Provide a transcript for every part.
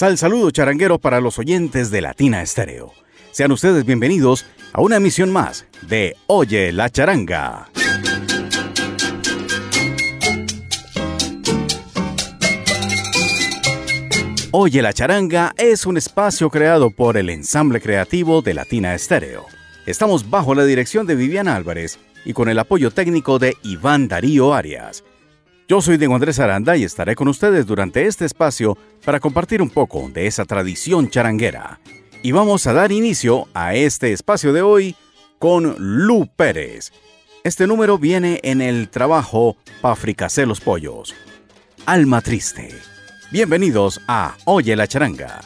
Sal saludo charanguero para los oyentes de Latina Estéreo. Sean ustedes bienvenidos a una emisión más de Oye la charanga. Oye la charanga es un espacio creado por el ensamble creativo de Latina Estéreo. Estamos bajo la dirección de Viviana Álvarez y con el apoyo técnico de Iván Darío Arias. Yo soy Diego Andrés Aranda y estaré con ustedes durante este espacio para compartir un poco de esa tradición charanguera. Y vamos a dar inicio a este espacio de hoy con Lu Pérez. Este número viene en el trabajo Pa' los pollos. Alma triste. Bienvenidos a Oye la charanga.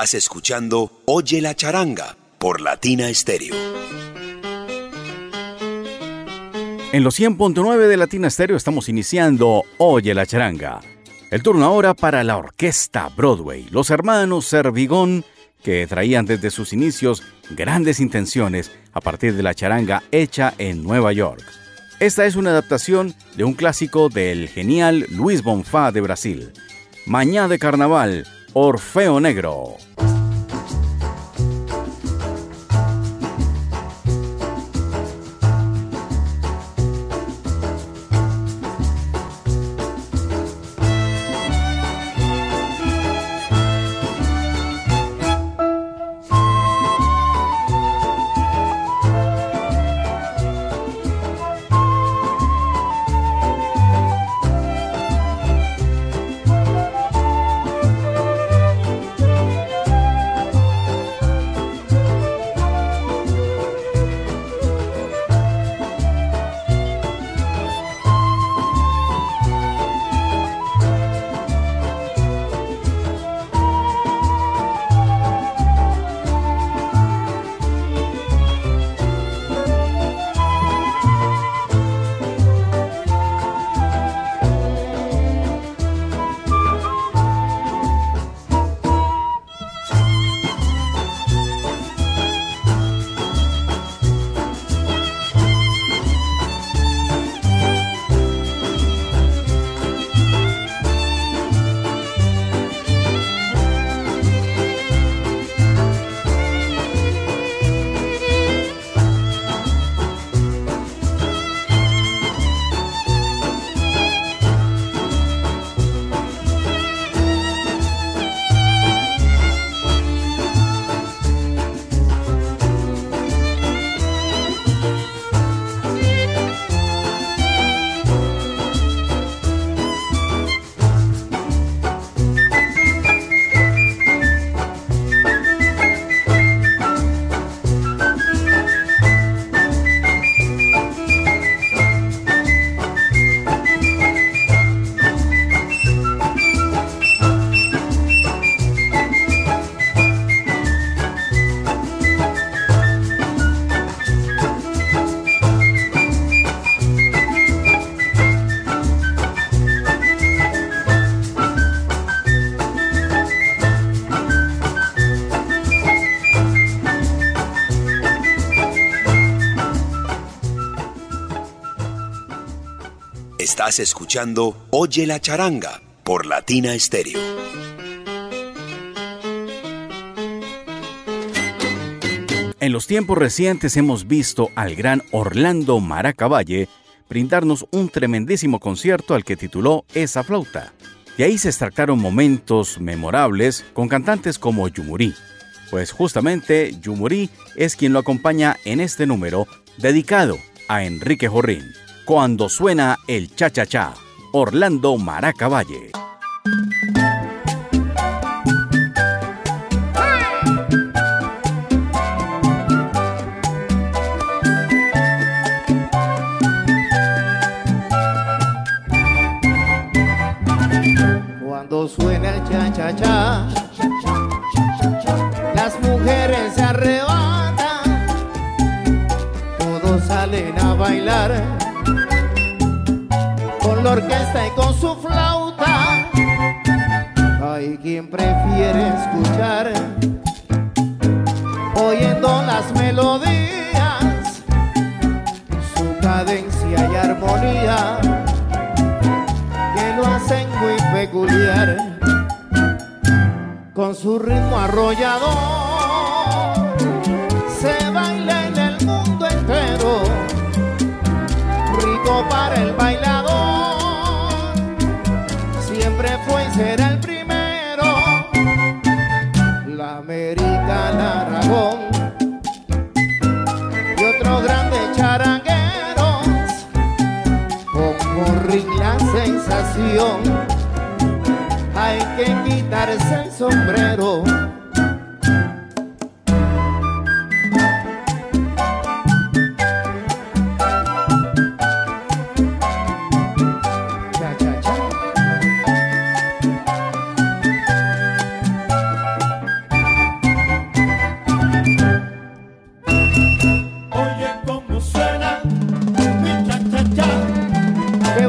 Escuchando Oye la charanga por Latina Stereo. En los 100.9 de Latina Stereo estamos iniciando Oye la charanga. El turno ahora para la orquesta Broadway, los hermanos Servigón, que traían desde sus inicios grandes intenciones a partir de la charanga hecha en Nueva York. Esta es una adaptación de un clásico del genial Luis Bonfá de Brasil, Mañá de Carnaval, Orfeo Negro. Oye la charanga por Latina Stereo. En los tiempos recientes hemos visto al gran Orlando Maracavalle brindarnos un tremendísimo concierto al que tituló Esa flauta. De ahí se extractaron momentos memorables con cantantes como Yumurí, pues justamente Yumurí es quien lo acompaña en este número dedicado a Enrique Jorrín, cuando suena el cha-cha-cha. Orlando Maracavalle.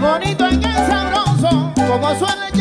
bonito en el sabroso, como suena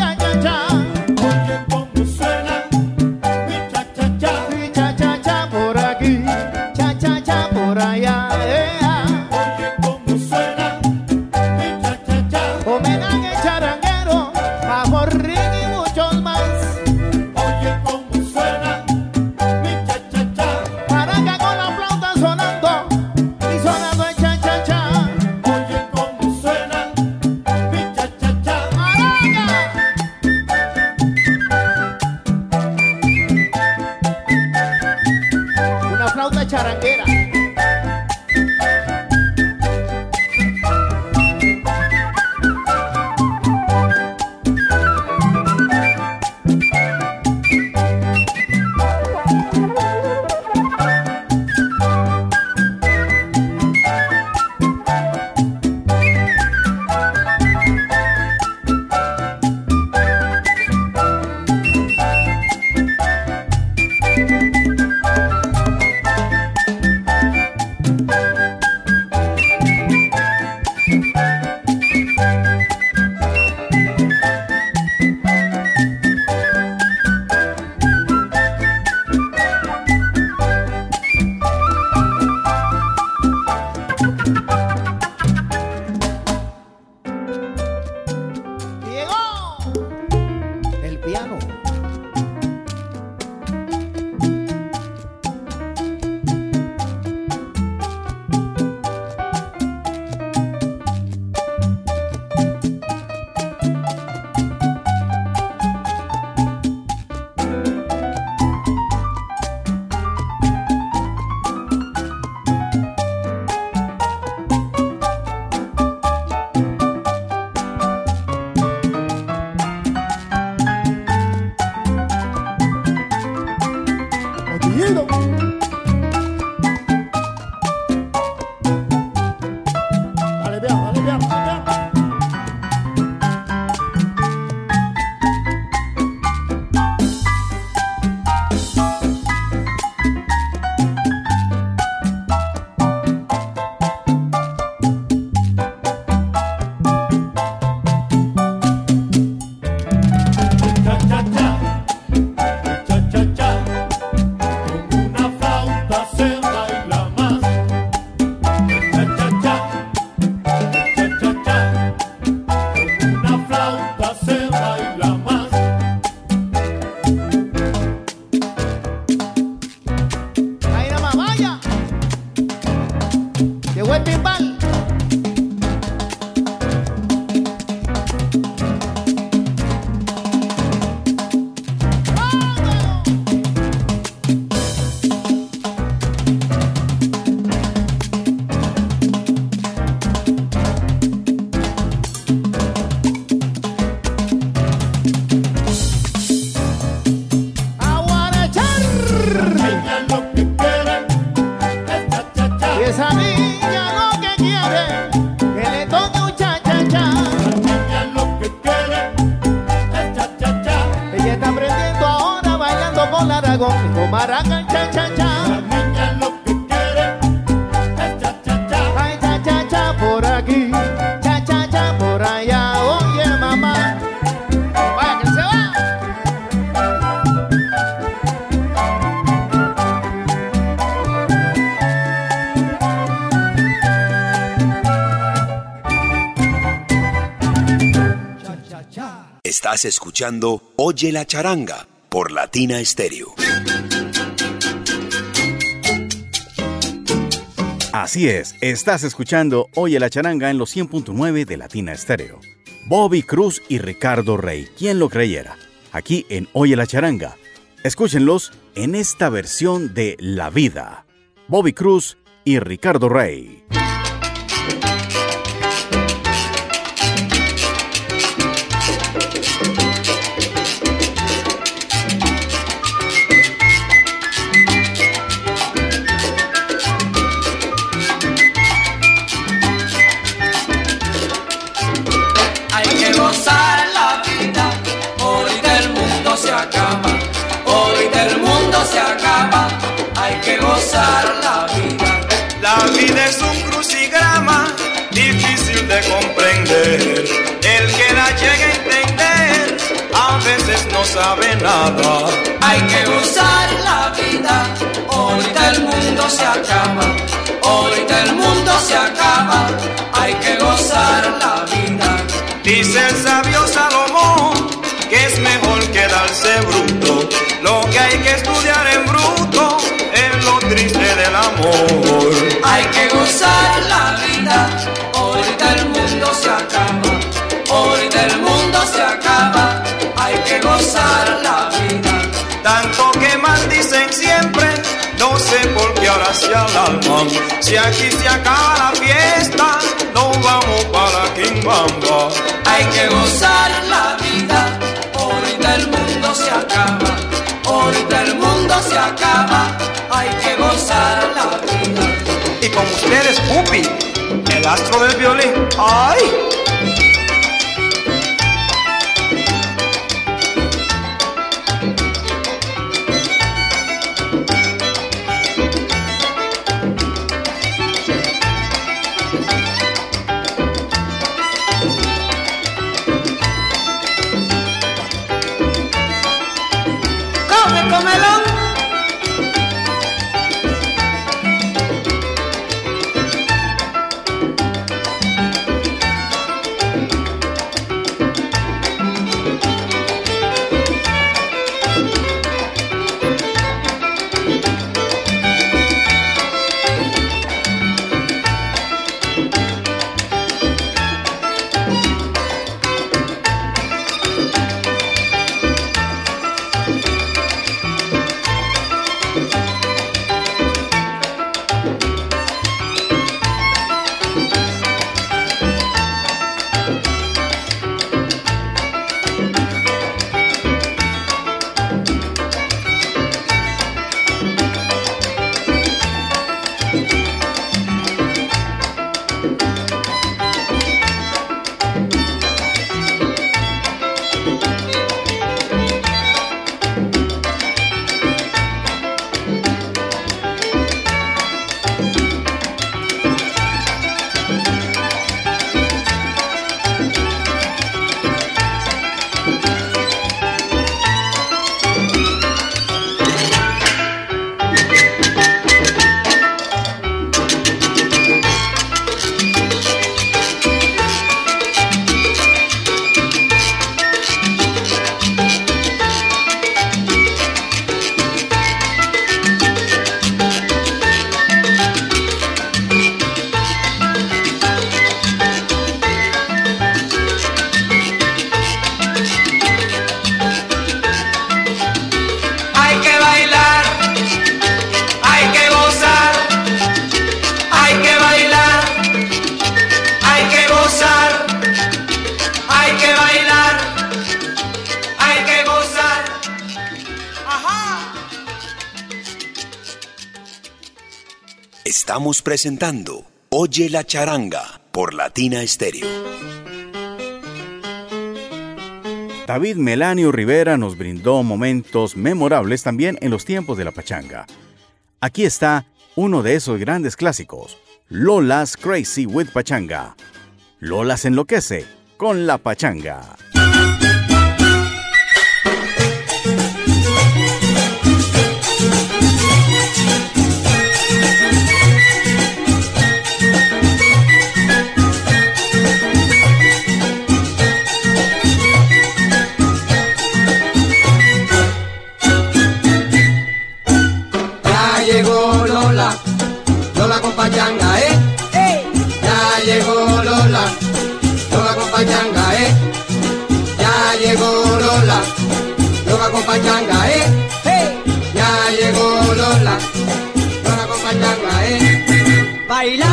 y con maraca y cha-cha-cha. La niña lo que quiere es cha cha cha. Ay, cha-cha-cha por aquí, cha-cha-cha por allá. Oye, mamá, vaya que se va. Estás escuchando Oye la charanga por Latina Stereo. Así es, estás escuchando Oye la charanga en los 100.9 de Latina Estéreo. Bobby Cruz y Ricardo Rey, ¿quién lo creyera? Aquí en Oye la charanga. Escúchenlos en esta versión de La Vida. Bobby Cruz y Ricardo Rey. De comprender. El que la llegue a entender a veces no sabe nada. Hay que gozar la vida, hoy del mundo se acaba, hoy del mundo se acaba, hay que gozar ahora se alarman. Si aquí se acaba la fiesta, no vamos para Quimbamba. Hay que gozar la vida, hoy del mundo se acaba, hoy del mundo se acaba, hay que gozar la vida. Y con ustedes, Pupi, el astro del violín. ¡Ay! Presentando Oye la charanga por Latina Estéreo. David Melanio Rivera nos brindó momentos memorables también en los tiempos de la pachanga. Aquí está uno de esos grandes clásicos, Lola's Crazy with Pachanga. Lola se enloquece con la pachanga. Pachanga, eh. Ya llegó Lola, Lola con pachanga, eh. Bailando,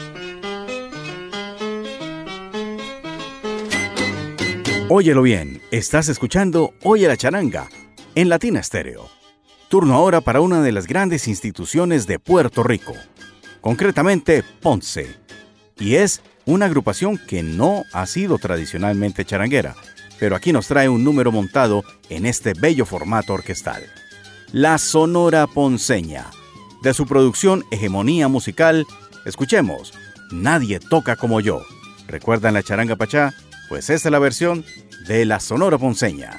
Óyelo bien, estás escuchando Oye la charanga en Latina Stereo. Turno ahora para una de las grandes instituciones de Puerto Rico, concretamente Ponce. Y es una agrupación que no ha sido tradicionalmente charanguera, pero aquí nos trae un número montado en este bello formato orquestal. La Sonora Ponceña. De su producción Hegemonía Musical, escuchemos Nadie toca como yo. ¿Recuerdan la charanga pachá? Pues esta es la versión de La Sonora Ponceña.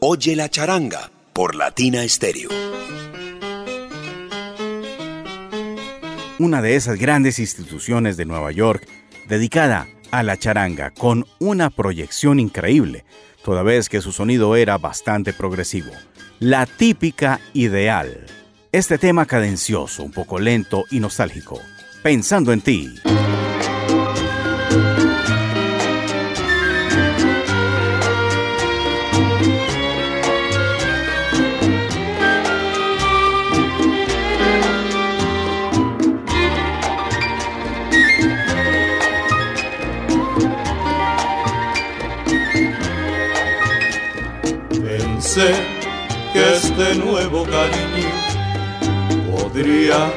Oye la charanga por Latina Stereo. Una de esas grandes instituciones de Nueva York dedicada a la charanga con una proyección increíble, toda vez que su sonido era bastante progresivo. La típica ideal. Este tema cadencioso, un poco lento y nostálgico. Pensando en ti. Que este nuevo cariño podría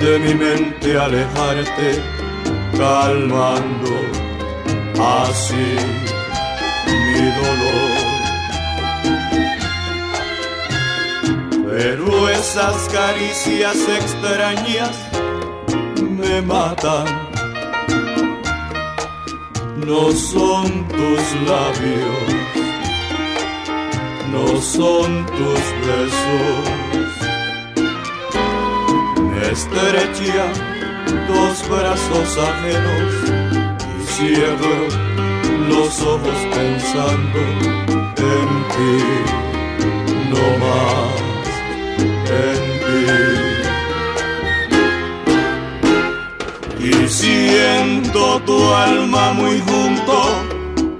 de mi mente alejarte, calmando así mi dolor. Pero esas caricias extrañas me matan. No son tus labios, no son tus besos. Me estrecha dos brazos ajenos y cierro los ojos pensando en ti, no más en ti. Y siento tu alma muy junto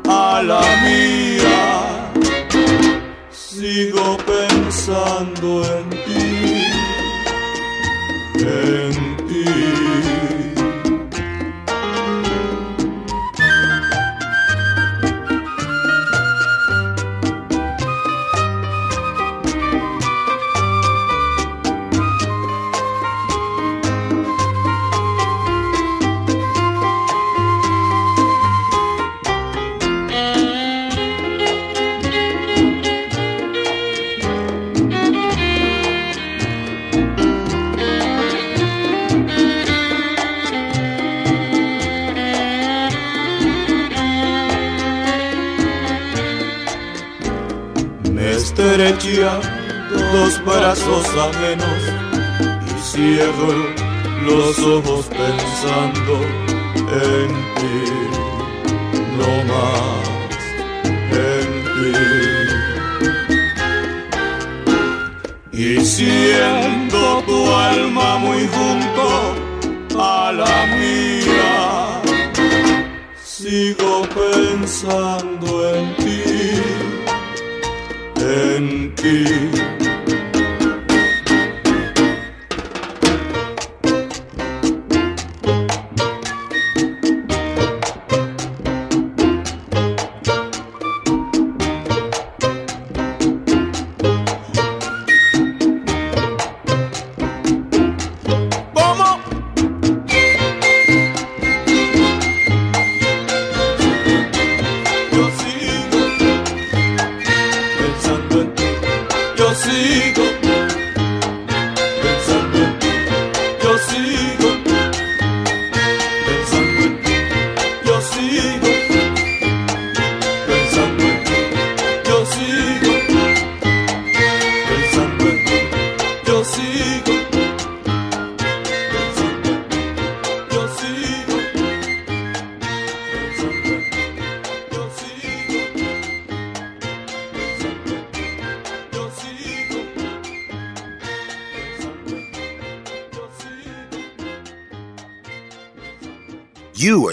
a la mía, sigo pensando en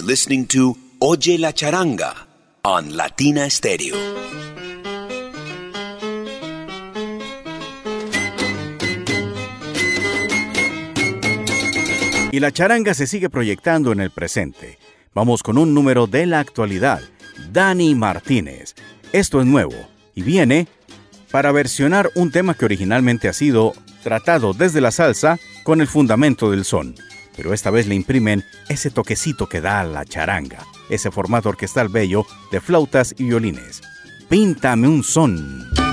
listening to Oye la charanga on Latina Stereo. Y la charanga se sigue proyectando en el presente. Vamos con un número de la actualidad. Dani Martínez. Esto es nuevo y viene para versionar un tema que originalmente ha sido tratado desde la salsa con el fundamento del son. Pero esta vez le imprimen ese toquecito que da a la charanga, ese formato orquestal bello de flautas y violines. Píntame un son.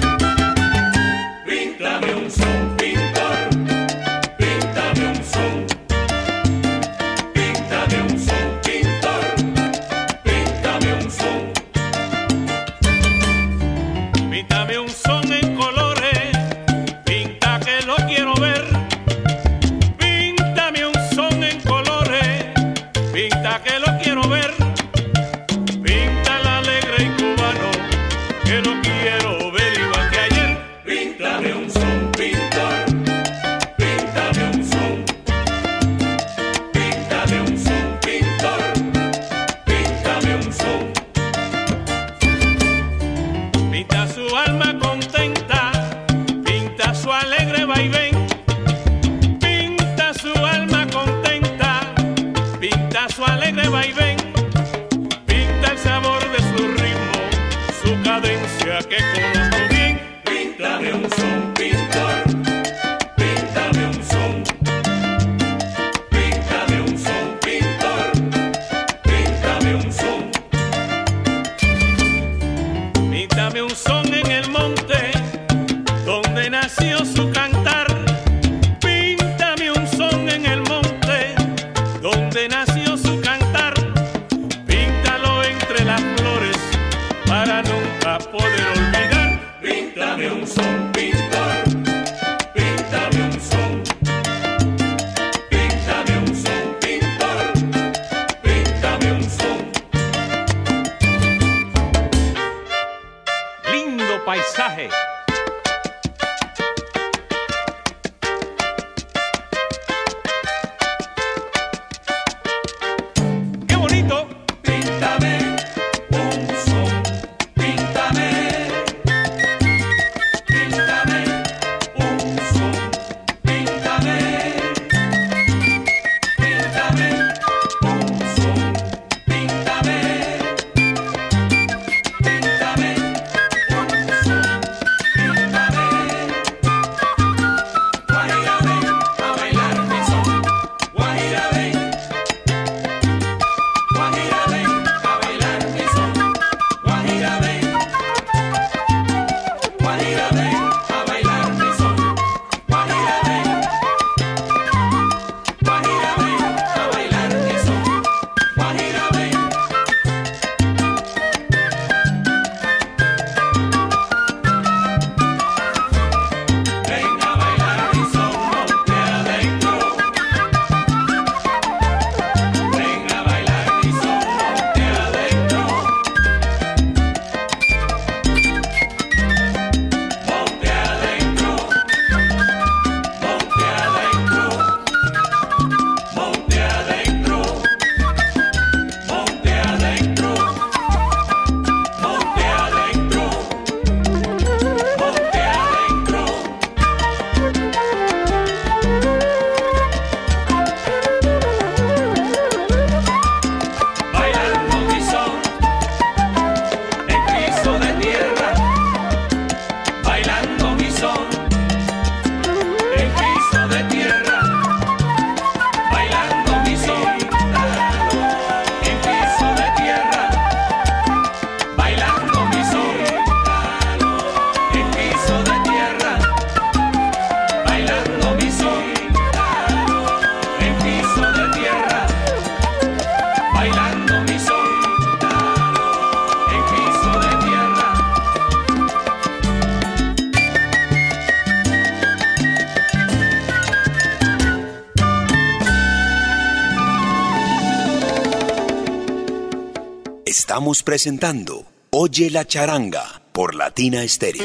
Estamos presentando Oye la charanga por Latina Stereo.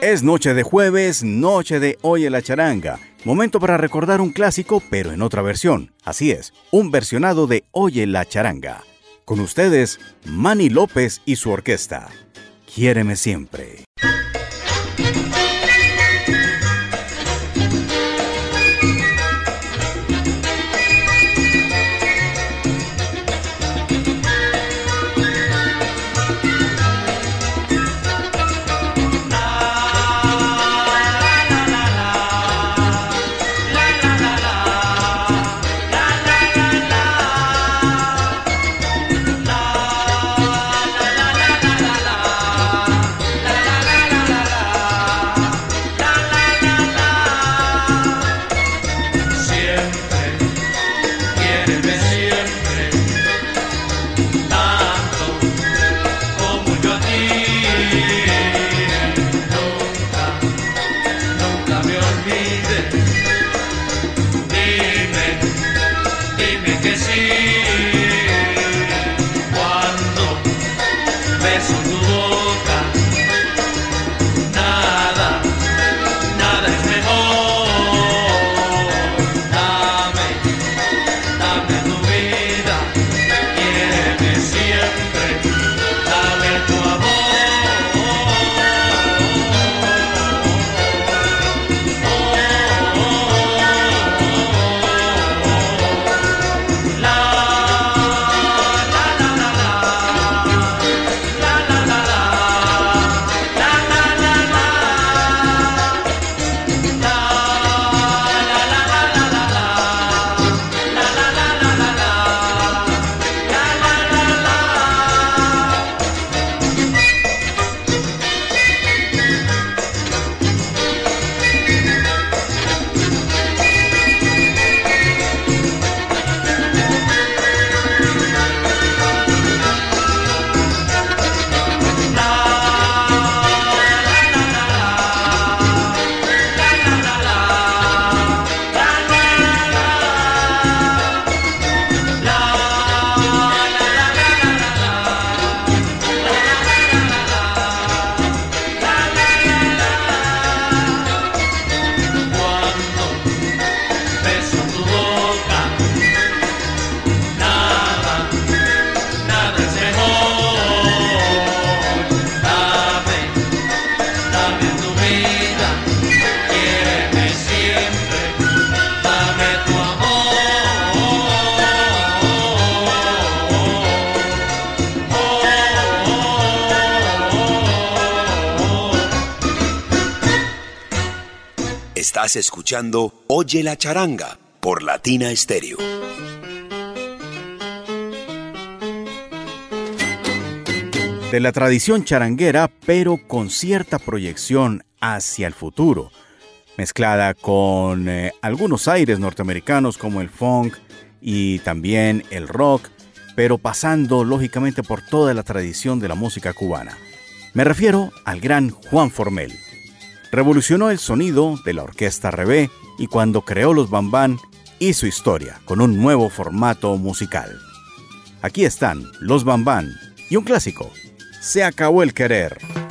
Es noche de jueves, noche de Oye la charanga. Momento para recordar un clásico, pero en otra versión. Así es, un versionado de Oye la charanga. Con ustedes, Manny López y su orquesta. Quiéreme siempre. Oye la charanga por Latina Stereo. De la tradición charanguera, pero con cierta proyección hacia el futuro, mezclada con eh, algunos aires norteamericanos como el funk y también el rock, pero pasando lógicamente por toda la tradición de la música cubana. Me refiero al gran Juan Formel. Revolucionó el sonido de la orquesta Rebé y cuando creó los Bambán hizo historia con un nuevo formato musical. Aquí están los Bambán y un clásico, Se acabó el querer.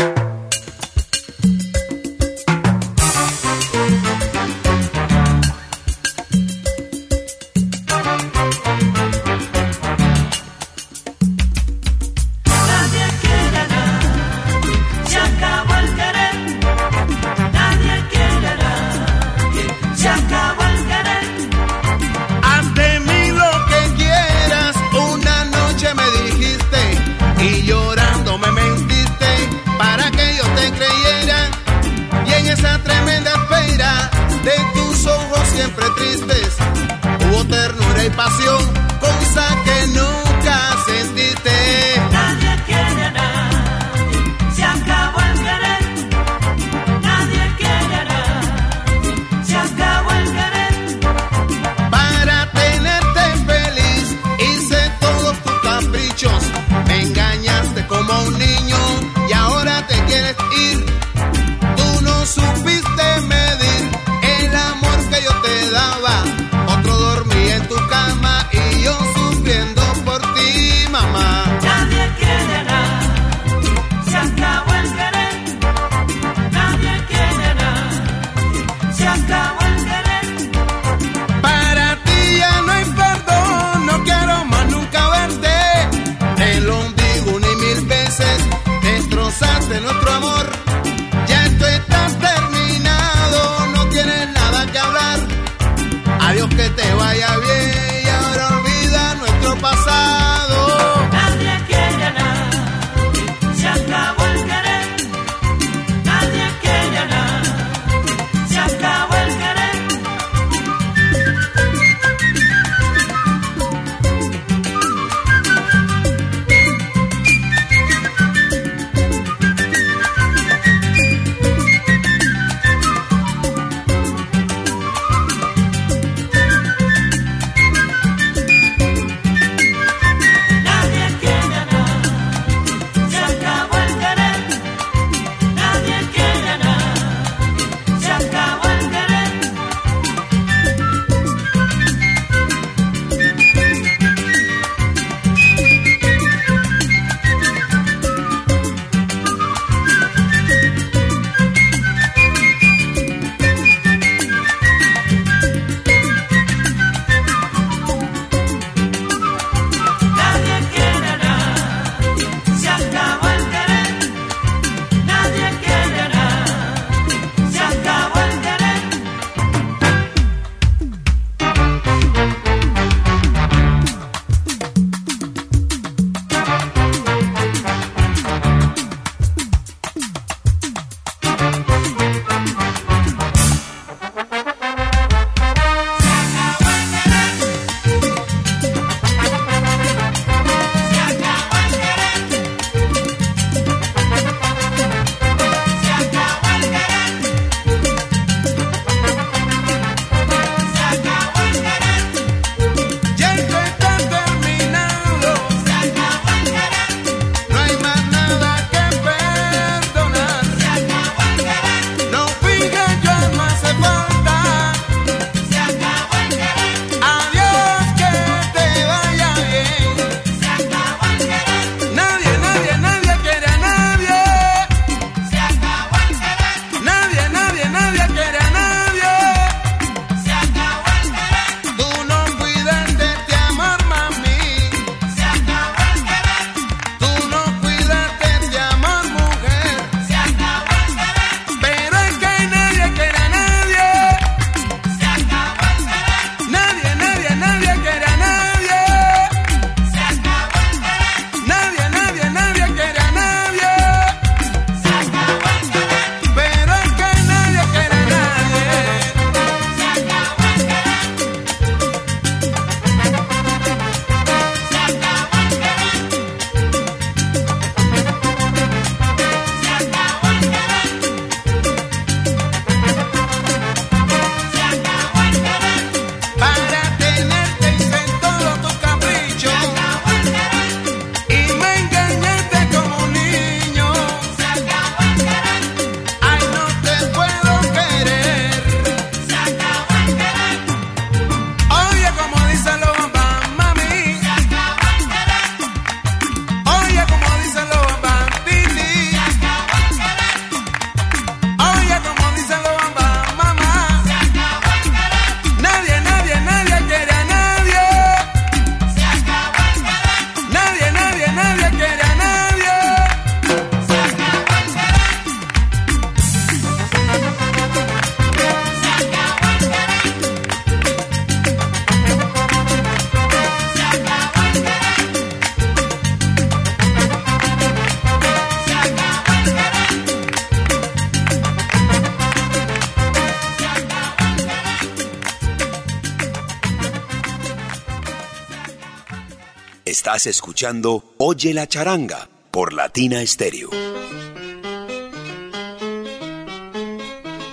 Estás escuchando Oye la charanga por Latina Stereo.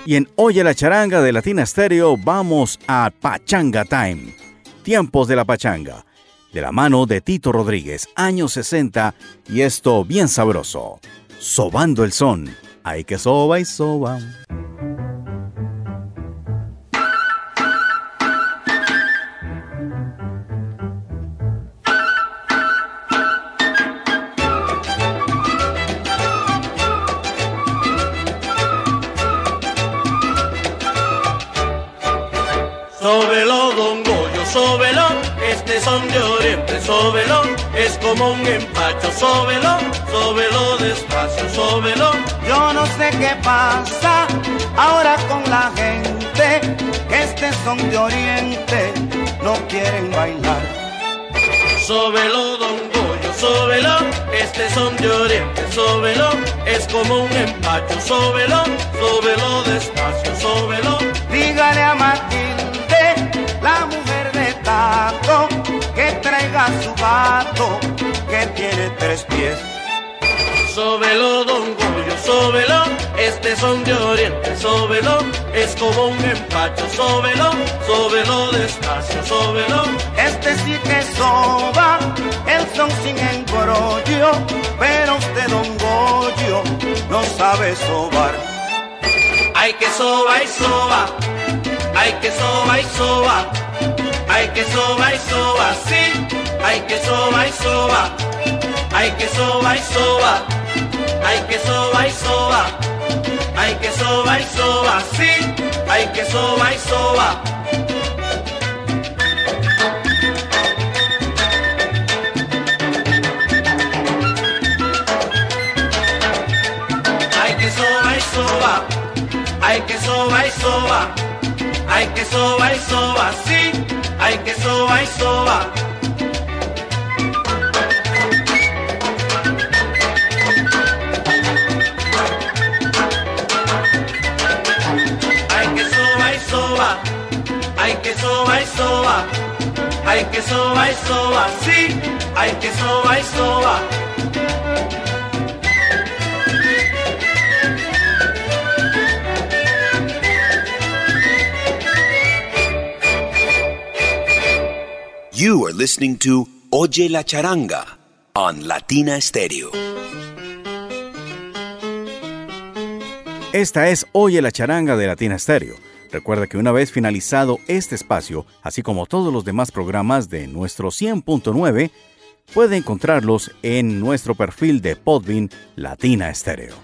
Y en Oye la charanga de Latina Stereo vamos a Pachanga Time. Tiempos de la Pachanga. De la mano de Tito Rodríguez, años 60, y esto bien sabroso. Sobando el son. Hay que soba y soba. Sóbelo, es como un empacho, sóbelo, sóbelo despacio, sóbelo. Yo no sé qué pasa ahora con la gente, que este son de oriente, no quieren bailar. Sóbelo, don Goyo, sóbelo, este son de oriente, sóbelo, es como un empacho, sóbelo, sóbelo despacio, sóbelo. Dígale a Matilde, gato, que tiene tres pies. Sóbelo, don Goyo, sóbelo, este son de oriente, sóbelo, es como un empacho, sóbelo, sóbelo despacio, sóbelo. Este sí que soba, el son sin embrollo, pero usted, don Goyo, no sabe sobar. Hay que soba y soba, hay que soba y soba, hay que soba y soba, sí, hay que soba y soba, hay que soba y soba, hay que soba y soba, hay que soba y soba, sí, hay que soba y soba. Hay que soba y soba, hay que soba y soba, hay que soba y soba, sí, hay que soba y soba. Soba hay que soba y soba, hay que soba y soba, sí, hay que soba y soba. You are listening to Oye la charanga on Latina Stereo. Esta es Oye la charanga de Latina Stereo. Recuerda que una vez finalizado este espacio, así como todos los demás programas de nuestro 100.9, puede encontrarlos en nuestro perfil de Podbean Latina Stereo.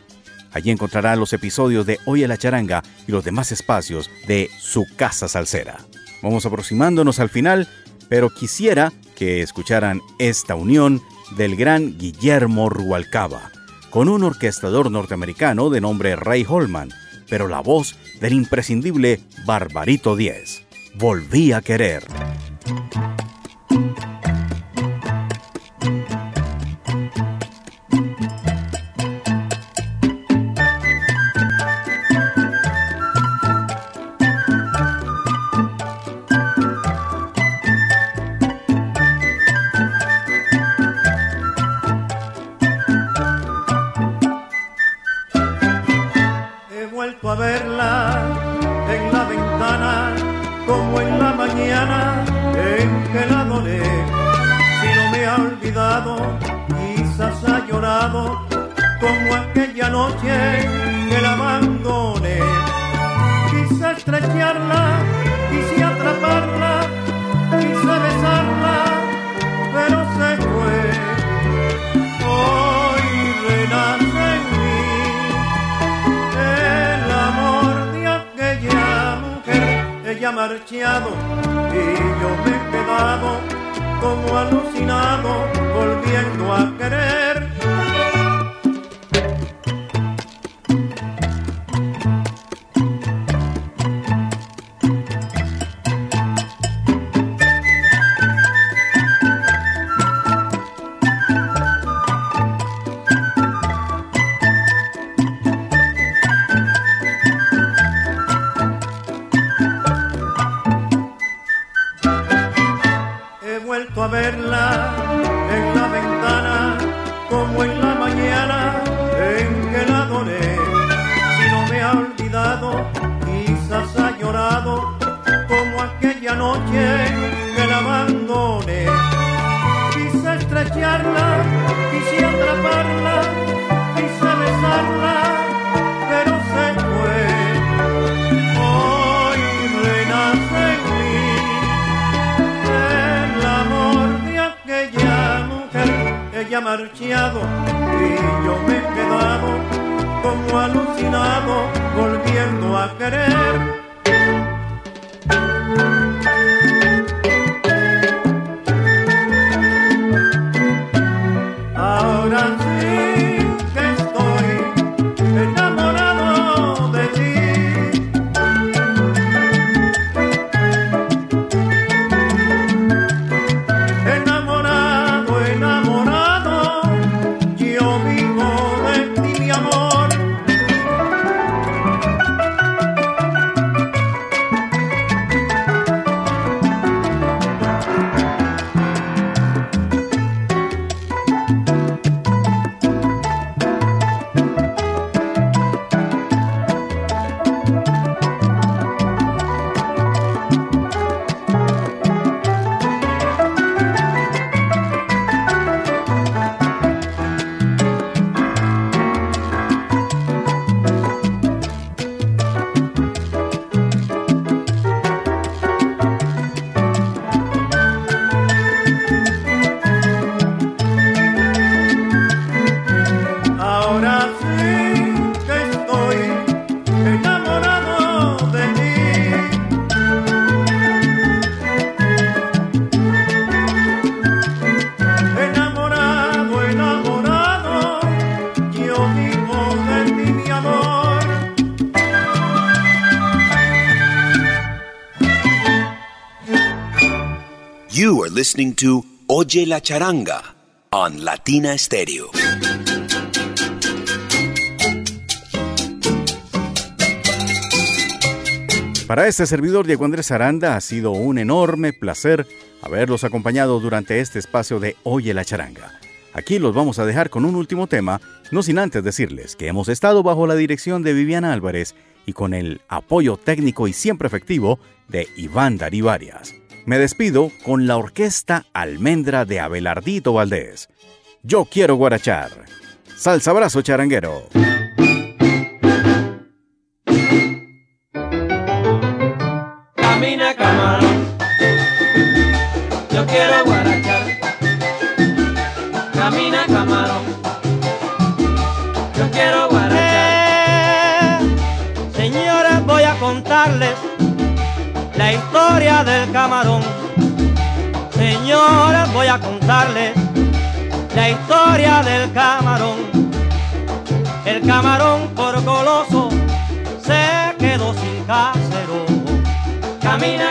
Allí encontrará los episodios de Oye la charanga y los demás espacios de Su Casa Salsera. Vamos aproximándonos al final, pero quisiera que escucharan esta unión del gran Guillermo Rualcaba con un orquestador norteamericano de nombre Ray Holman, pero la voz del imprescindible Barbarito 10. Volví a querer. Marchado y yo me he quedado como alucinado, volviendo a querer. Listening to Oye la Charanga on Latina Stereo. Para este servidor Diego Andrés Aranda ha sido un enorme placer haberlos acompañado durante este espacio de Oye la Charanga. Aquí los vamos a dejar con un último tema, no sin antes decirles que hemos estado bajo la dirección de Viviana Álvarez y con el apoyo técnico y siempre efectivo de Iván Darío Arias. Me despido con la orquesta Almendra de Abelardito Valdés. Yo quiero guarachar. Salsa abrazo charanguero. Voy a contarles la historia del camarón. El camarón por goloso se quedó sin casero. Camina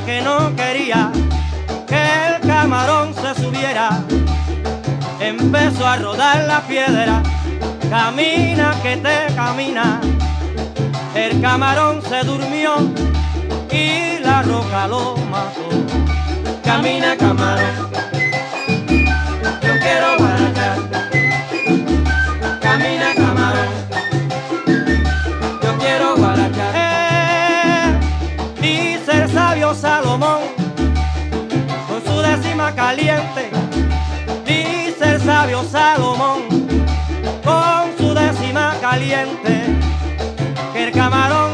que no quería que el camarón se subiera, empezó a rodar la piedra, camina que te camina, el camarón se durmió y la roca lo mató. Camina camarón, yo quiero guarachar. Caliente. Dice el sabio Salomón con su décima caliente que el camarón